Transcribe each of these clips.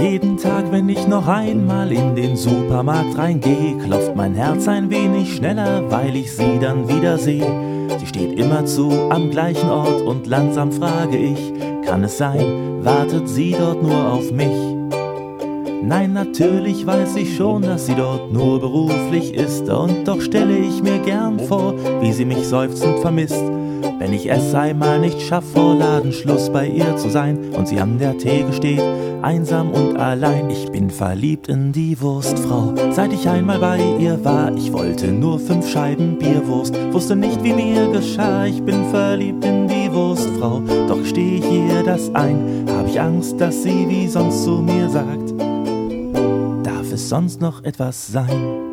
Jeden Tag, wenn ich noch einmal in den Supermarkt reingehe, klopft mein Herz ein wenig schneller, weil ich sie dann wieder sehe. Sie steht immerzu am gleichen Ort und langsam frage ich, kann es sein, wartet sie dort nur auf mich? Nein, natürlich weiß ich schon, dass sie dort nur beruflich ist, und doch stelle ich mir gern vor, wie sie mich seufzend vermisst. Wenn ich es einmal nicht schaff, vor Ladenschluss bei ihr zu sein und sie an der Theke steht, einsam und allein. Ich bin verliebt in die Wurstfrau. Seit ich einmal bei ihr war, ich wollte nur fünf Scheiben Bierwurst, wusste nicht, wie mir geschah. Ich bin verliebt in die Wurstfrau, doch steh ich ihr das ein, hab ich Angst, dass sie wie sonst zu mir sagt es sonst noch etwas sein?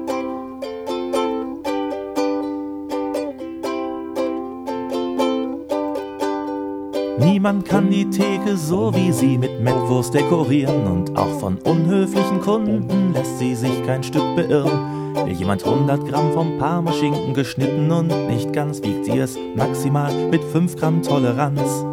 Niemand kann die Theke so wie sie mit Mettwurst dekorieren und auch von unhöflichen Kunden lässt sie sich kein Stück beirren. Will jemand 100 Gramm vom Parmaschinken geschnitten und nicht ganz wiegt sie es maximal mit 5 Gramm Toleranz.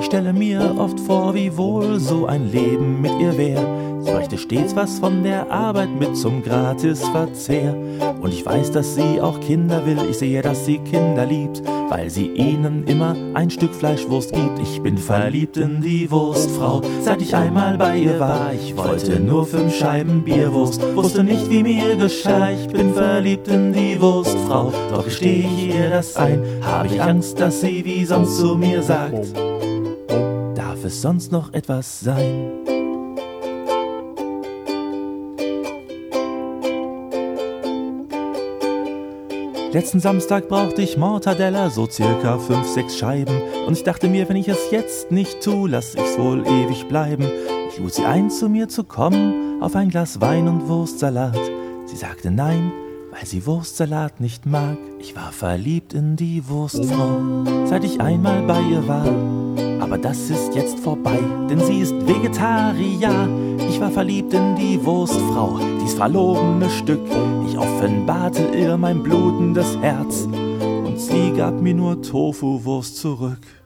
Ich stelle mir oft vor, wie wohl so ein Leben mit ihr wäre Sie brächte stets was von der Arbeit mit zum Gratisverzehr. Und ich weiß, dass sie auch Kinder will. Ich sehe, dass sie Kinder liebt, weil sie ihnen immer ein Stück Fleischwurst gibt. Ich bin verliebt in die Wurstfrau, seit ich einmal bei ihr war. Ich wollte nur fünf Scheiben Bierwurst, wusste nicht, wie mir geschah. Ich bin verliebt in die Wurstfrau, doch gestehe ich ihr das ein. Habe ich Angst, dass sie wie sonst zu mir sagt. Darf es sonst noch etwas sein? Letzten Samstag brauchte ich Mortadella, so circa 5, 6 Scheiben. Und ich dachte mir, wenn ich es jetzt nicht tu, lass ich's wohl ewig bleiben. Ich lud sie ein, zu mir zu kommen, auf ein Glas Wein und Wurstsalat. Sie sagte nein, weil sie Wurstsalat nicht mag. Ich war verliebt in die Wurstfrau, seit ich einmal bei ihr war. Aber das ist jetzt vorbei, denn sie ist Vegetarier. Ich war verliebt in die Wurstfrau, dies verlogene Stück. Ich offenbarte ihr mein blutendes Herz und sie gab mir nur Tofu-Wurst zurück.